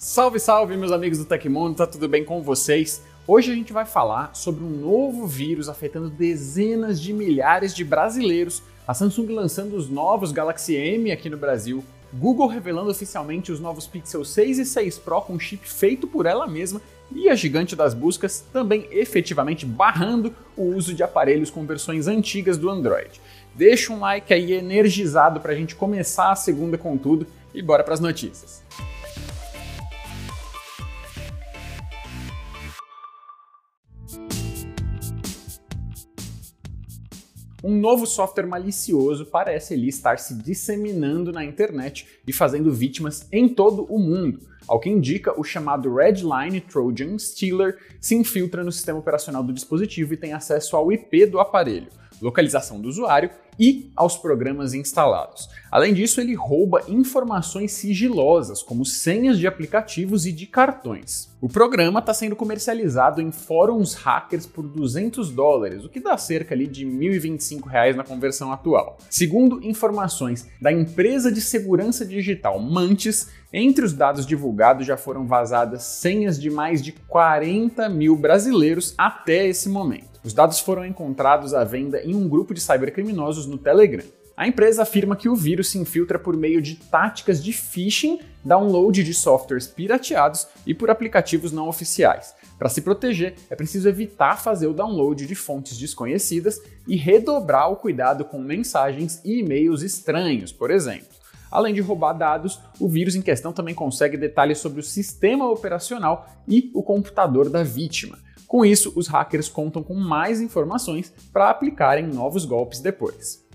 Salve, salve, meus amigos do Tecmundo, tá tudo bem com vocês? Hoje a gente vai falar sobre um novo vírus afetando dezenas de milhares de brasileiros, a Samsung lançando os novos Galaxy M aqui no Brasil, Google revelando oficialmente os novos Pixel 6 e 6 Pro com chip feito por ela mesma e a gigante das buscas também efetivamente barrando o uso de aparelhos com versões antigas do Android. Deixa um like aí energizado para a gente começar a segunda com tudo e bora para as notícias. Um novo software malicioso parece ali estar se disseminando na internet e fazendo vítimas em todo o mundo. Ao que indica, o chamado Redline Trojan Stealer se infiltra no sistema operacional do dispositivo e tem acesso ao IP do aparelho localização do usuário e aos programas instalados. Além disso, ele rouba informações sigilosas, como senhas de aplicativos e de cartões. O programa está sendo comercializado em fóruns hackers por 200 dólares, o que dá cerca ali de 1.025 reais na conversão atual. Segundo informações da empresa de segurança digital Mantis, entre os dados divulgados já foram vazadas senhas de mais de 40 mil brasileiros até esse momento. Os dados foram encontrados à venda em um grupo de cybercriminosos no Telegram. A empresa afirma que o vírus se infiltra por meio de táticas de phishing, download de softwares pirateados e por aplicativos não oficiais. Para se proteger, é preciso evitar fazer o download de fontes desconhecidas e redobrar o cuidado com mensagens e e-mails estranhos, por exemplo. Além de roubar dados, o vírus em questão também consegue detalhes sobre o sistema operacional e o computador da vítima. Com isso, os hackers contam com mais informações para aplicarem novos golpes depois.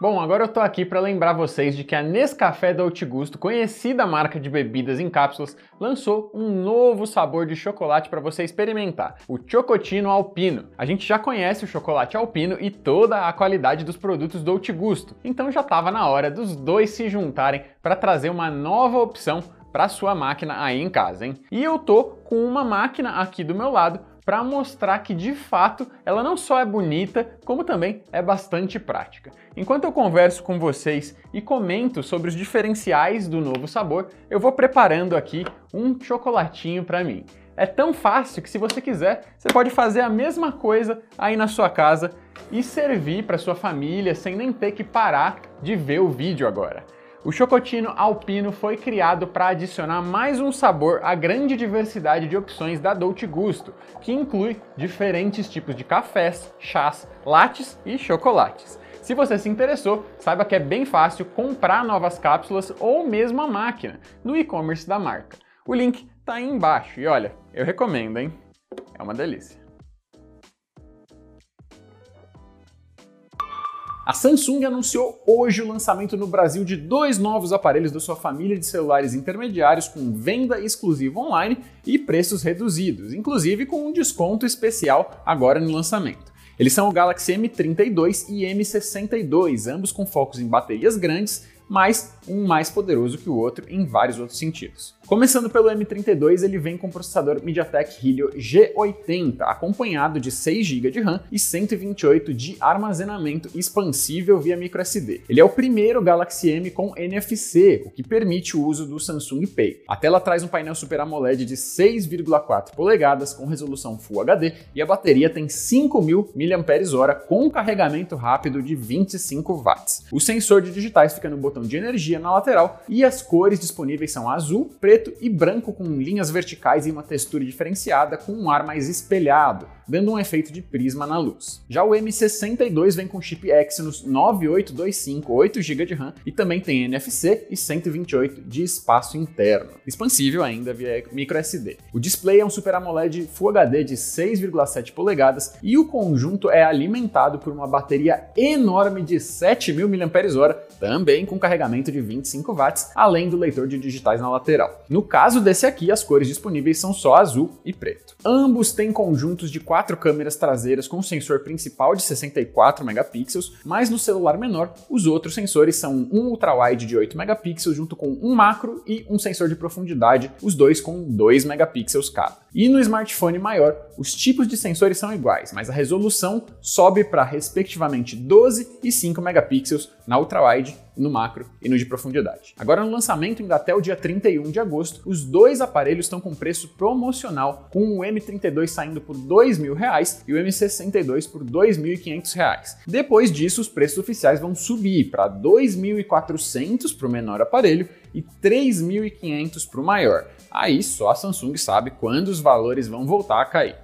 Bom, agora eu tô aqui para lembrar vocês de que a Nescafé Dolce Gusto, conhecida marca de bebidas em cápsulas, lançou um novo sabor de chocolate para você experimentar, o Chocotino Alpino. A gente já conhece o chocolate alpino e toda a qualidade dos produtos Dolce Gusto, então já estava na hora dos dois se juntarem para trazer uma nova opção para sua máquina aí em casa, hein? E eu tô com uma máquina aqui do meu lado para mostrar que de fato ela não só é bonita, como também é bastante prática. Enquanto eu converso com vocês e comento sobre os diferenciais do novo sabor, eu vou preparando aqui um chocolatinho para mim. É tão fácil que se você quiser, você pode fazer a mesma coisa aí na sua casa e servir para sua família sem nem ter que parar de ver o vídeo agora. O chocotino alpino foi criado para adicionar mais um sabor à grande diversidade de opções da Dolce Gusto, que inclui diferentes tipos de cafés, chás, lattes e chocolates. Se você se interessou, saiba que é bem fácil comprar novas cápsulas ou mesmo a máquina no e-commerce da marca. O link está aí embaixo e olha, eu recomendo, hein? É uma delícia. A Samsung anunciou hoje o lançamento no Brasil de dois novos aparelhos da sua família de celulares intermediários com venda exclusiva online e preços reduzidos, inclusive com um desconto especial agora no lançamento. Eles são o Galaxy M32 e M62, ambos com focos em baterias grandes, mas um mais poderoso que o outro em vários outros sentidos. Começando pelo M32, ele vem com o processador MediaTek Helio G80, acompanhado de 6 GB de RAM e 128 de armazenamento expansível via microSD. Ele é o primeiro Galaxy M com NFC, o que permite o uso do Samsung Pay. A tela traz um painel Super AMOLED de 6,4 polegadas com resolução Full HD e a bateria tem 5.000 mAh com carregamento rápido de 25 watts. O sensor de digitais fica no botão de energia na lateral e as cores disponíveis são azul, preto e branco com linhas verticais e uma textura diferenciada com um ar mais espelhado, dando um efeito de prisma na luz. Já o M62 vem com chip Exynos 9825, 8 GB de RAM e também tem NFC e 128 de espaço interno, expansível ainda via microSD. O display é um Super AMOLED Full HD de 6,7 polegadas e o conjunto é alimentado por uma bateria enorme de 7000 mAh, também com carregamento de 25 watts, além do leitor de digitais na lateral. No caso desse aqui, as cores disponíveis são só azul e preto. Ambos têm conjuntos de quatro câmeras traseiras com sensor principal de 64 megapixels, mas no celular menor, os outros sensores são um ultra-wide de 8 megapixels junto com um macro e um sensor de profundidade, os dois com 2 megapixels cada. E no smartphone maior, os tipos de sensores são iguais, mas a resolução sobe para respectivamente 12 e 5 megapixels na ultra-wide no macro e no de profundidade. Agora, no lançamento, ainda até o dia 31 de agosto, os dois aparelhos estão com preço promocional, com o M32 saindo por R$ 2.000 e o M62 por R$ 2.500. Depois disso, os preços oficiais vão subir para R$ 2.400 para o menor aparelho e R$ 3.500 para o maior. Aí só a Samsung sabe quando os valores vão voltar a cair.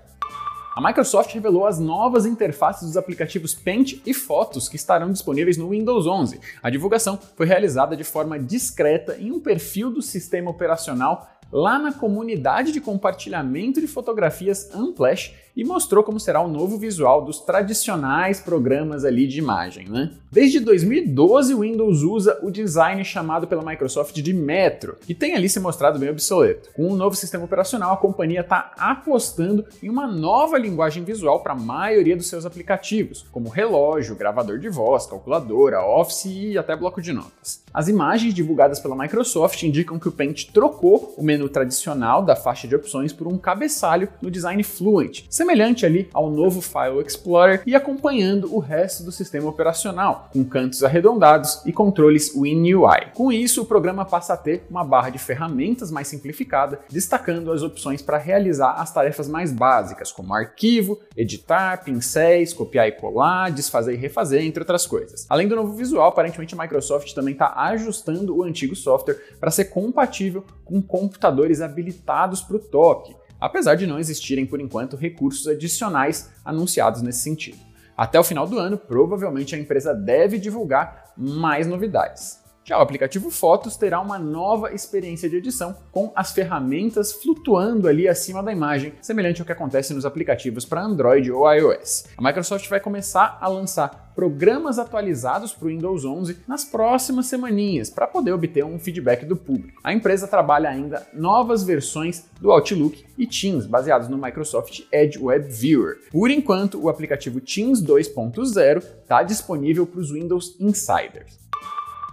A Microsoft revelou as novas interfaces dos aplicativos Paint e Fotos que estarão disponíveis no Windows 11. A divulgação foi realizada de forma discreta em um perfil do sistema operacional lá na comunidade de compartilhamento de fotografias Unplash e mostrou como será o novo visual dos tradicionais programas ali de imagem, né? Desde 2012, o Windows usa o design chamado pela Microsoft de Metro, que tem ali se mostrado bem obsoleto. Com um novo sistema operacional, a companhia está apostando em uma nova linguagem visual para a maioria dos seus aplicativos, como relógio, gravador de voz, calculadora, Office e até bloco de notas. As imagens divulgadas pela Microsoft indicam que o Paint trocou o menu tradicional da faixa de opções por um cabeçalho no design Fluent, semelhante ali ao novo File Explorer e acompanhando o resto do sistema operacional, com cantos arredondados e controles WinUI. Com isso, o programa passa a ter uma barra de ferramentas mais simplificada, destacando as opções para realizar as tarefas mais básicas, como arquivo, editar, pincéis, copiar e colar, desfazer e refazer, entre outras coisas. Além do novo visual, aparentemente a Microsoft também está ajustando o antigo software para ser compatível com computadores habilitados para o toque apesar de não existirem por enquanto recursos adicionais anunciados nesse sentido. Até o final do ano, provavelmente a empresa deve divulgar mais novidades. Já o aplicativo Fotos terá uma nova experiência de edição com as ferramentas flutuando ali acima da imagem, semelhante ao que acontece nos aplicativos para Android ou iOS. A Microsoft vai começar a lançar programas atualizados para o Windows 11 nas próximas semaninhas para poder obter um feedback do público. A empresa trabalha ainda novas versões do Outlook e Teams baseados no Microsoft Edge Web Viewer. Por enquanto, o aplicativo Teams 2.0 está disponível para os Windows Insiders.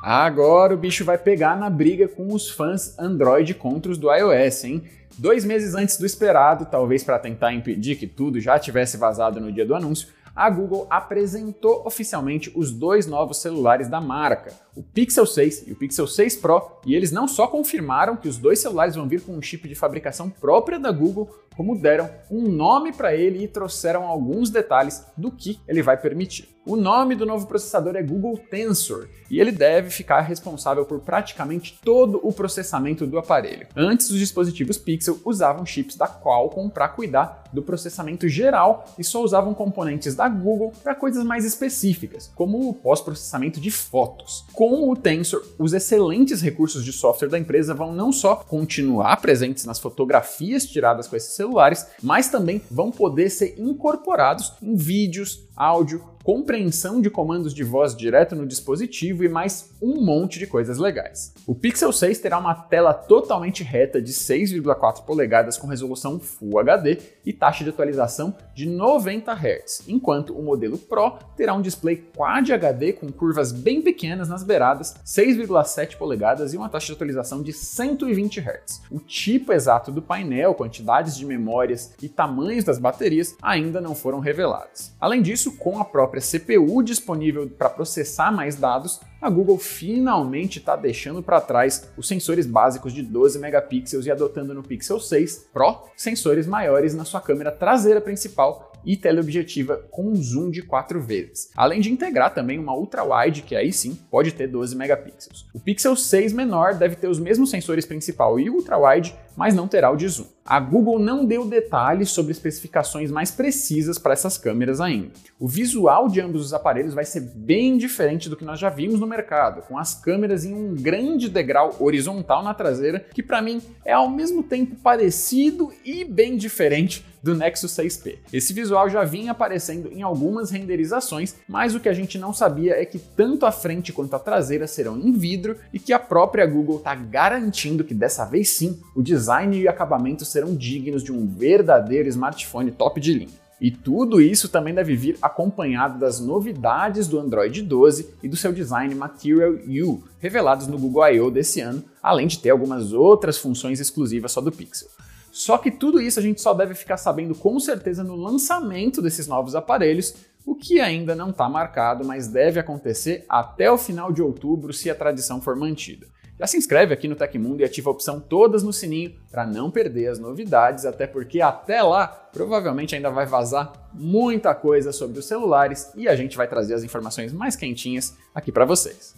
Agora o bicho vai pegar na briga com os fãs Android contra os do iOS, hein? Dois meses antes do esperado, talvez para tentar impedir que tudo já tivesse vazado no dia do anúncio, a Google apresentou oficialmente os dois novos celulares da marca, o Pixel 6 e o Pixel 6 Pro, e eles não só confirmaram que os dois celulares vão vir com um chip de fabricação própria da Google, como deram um nome para ele e trouxeram alguns detalhes do que ele vai permitir. O nome do novo processador é Google Tensor e ele deve ficar responsável por praticamente todo o processamento do aparelho. Antes, os dispositivos Pixel usavam chips da Qualcomm para cuidar do processamento geral e só usavam componentes da Google para coisas mais específicas, como o pós-processamento de fotos. Com o Tensor, os excelentes recursos de software da empresa vão não só continuar presentes nas fotografias tiradas com esses celulares, mas também vão poder ser incorporados em vídeos, áudio, compreensão de comandos de voz direto no dispositivo e mais um monte de coisas legais. O Pixel 6 terá uma tela totalmente reta de 6,4 polegadas com resolução Full HD e taxa de atualização de 90 Hz, enquanto o modelo Pro terá um display Quad HD com curvas bem pequenas nas beiradas, 6,7 polegadas e uma taxa de atualização de 120 Hz. O tipo exato do painel, quantidades de memórias e tamanhos das baterias ainda não foram revelados. Além disso, com a própria própria CPU disponível para processar mais dados, a Google finalmente está deixando para trás os sensores básicos de 12 megapixels e adotando no Pixel 6 Pro sensores maiores na sua câmera traseira principal e teleobjetiva com um zoom de 4 vezes, além de integrar também uma ultra-wide que aí sim pode ter 12 megapixels. O Pixel 6 menor deve ter os mesmos sensores principal e ultra-wide, mas não terá o de zoom. A Google não deu detalhes sobre especificações mais precisas para essas câmeras ainda. O visual de ambos os aparelhos vai ser bem diferente do que nós já vimos no mercado, com as câmeras em um grande degrau horizontal na traseira, que para mim é ao mesmo tempo parecido e bem diferente do Nexus 6P. Esse visual já vinha aparecendo em algumas renderizações, mas o que a gente não sabia é que tanto a frente quanto a traseira serão em vidro e que a própria Google está garantindo que dessa vez sim o design e acabamento serão dignos de um verdadeiro smartphone top de linha. E tudo isso também deve vir acompanhado das novidades do Android 12 e do seu design Material U, revelados no Google I.O. desse ano, além de ter algumas outras funções exclusivas só do Pixel. Só que tudo isso a gente só deve ficar sabendo com certeza no lançamento desses novos aparelhos, o que ainda não está marcado, mas deve acontecer até o final de outubro se a tradição for mantida. Já se inscreve aqui no Tecmundo e ativa a opção todas no sininho para não perder as novidades, até porque até lá provavelmente ainda vai vazar muita coisa sobre os celulares e a gente vai trazer as informações mais quentinhas aqui para vocês.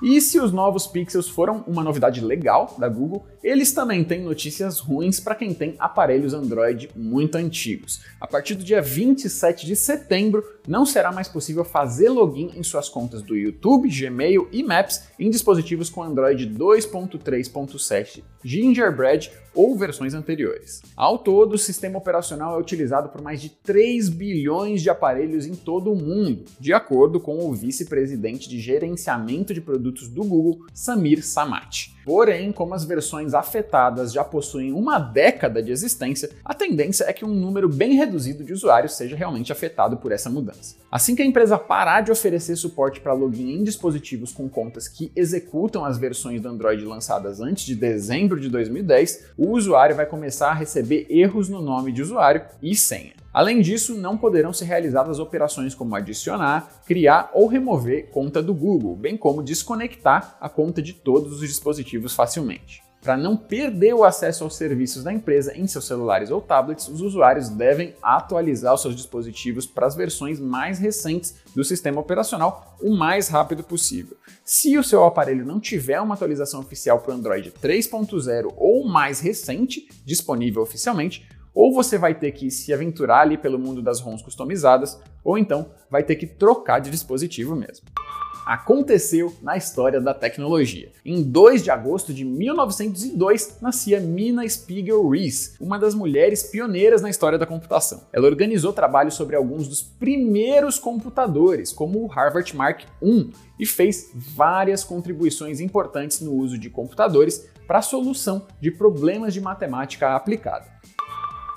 E se os novos Pixels foram uma novidade legal da Google, eles também têm notícias ruins para quem tem aparelhos Android muito antigos. A partir do dia 27 de setembro, não será mais possível fazer login em suas contas do YouTube, Gmail e Maps em dispositivos com Android 2.3.7 Gingerbread ou versões anteriores. Ao todo, o sistema operacional é utilizado por mais de 3 bilhões de aparelhos em todo o mundo, de acordo com o vice-presidente de gerenciamento de produtos do Google, Samir Samati. Porém, como as versões afetadas já possuem uma década de existência, a tendência é que um número bem reduzido de usuários seja realmente afetado por essa mudança. Assim que a empresa parar de oferecer suporte para login em dispositivos com contas que executam as versões do Android lançadas antes de dezembro de 2010, o usuário vai começar a receber erros no nome de usuário e senha. Além disso, não poderão ser realizadas operações como adicionar, criar ou remover conta do Google, bem como desconectar a conta de todos os dispositivos facilmente. Para não perder o acesso aos serviços da empresa em seus celulares ou tablets, os usuários devem atualizar os seus dispositivos para as versões mais recentes do sistema operacional o mais rápido possível. Se o seu aparelho não tiver uma atualização oficial para o Android 3.0 ou mais recente disponível oficialmente, ou você vai ter que se aventurar ali pelo mundo das ROMs customizadas, ou então vai ter que trocar de dispositivo mesmo. Aconteceu na história da tecnologia. Em 2 de agosto de 1902, nascia Mina Spiegel Rees, uma das mulheres pioneiras na história da computação. Ela organizou trabalhos sobre alguns dos primeiros computadores, como o Harvard Mark I, e fez várias contribuições importantes no uso de computadores para a solução de problemas de matemática aplicada.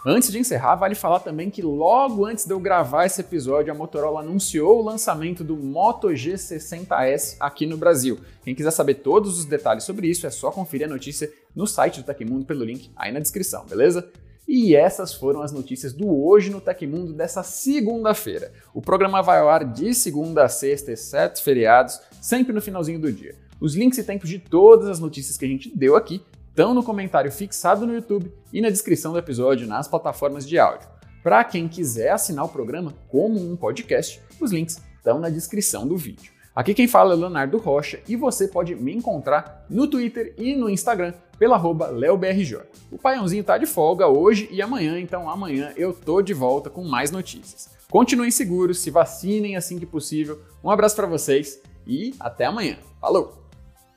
Antes de encerrar, vale falar também que logo antes de eu gravar esse episódio, a Motorola anunciou o lançamento do Moto G60S aqui no Brasil. Quem quiser saber todos os detalhes sobre isso, é só conferir a notícia no site do Tecmundo pelo link aí na descrição, beleza? E essas foram as notícias do Hoje no Tecmundo dessa segunda-feira. O programa vai ao ar de segunda a sexta, exceto feriados, sempre no finalzinho do dia. Os links e tempos de todas as notícias que a gente deu aqui estão no comentário fixado no YouTube e na descrição do episódio nas plataformas de áudio. Para quem quiser assinar o programa como um podcast, os links estão na descrição do vídeo. Aqui quem fala é Leonardo Rocha e você pode me encontrar no Twitter e no Instagram pela arroba LeoBRJ. O Paiãozinho tá de folga hoje e amanhã, então amanhã eu tô de volta com mais notícias. Continuem seguros, se vacinem assim que possível. Um abraço para vocês e até amanhã. Falou!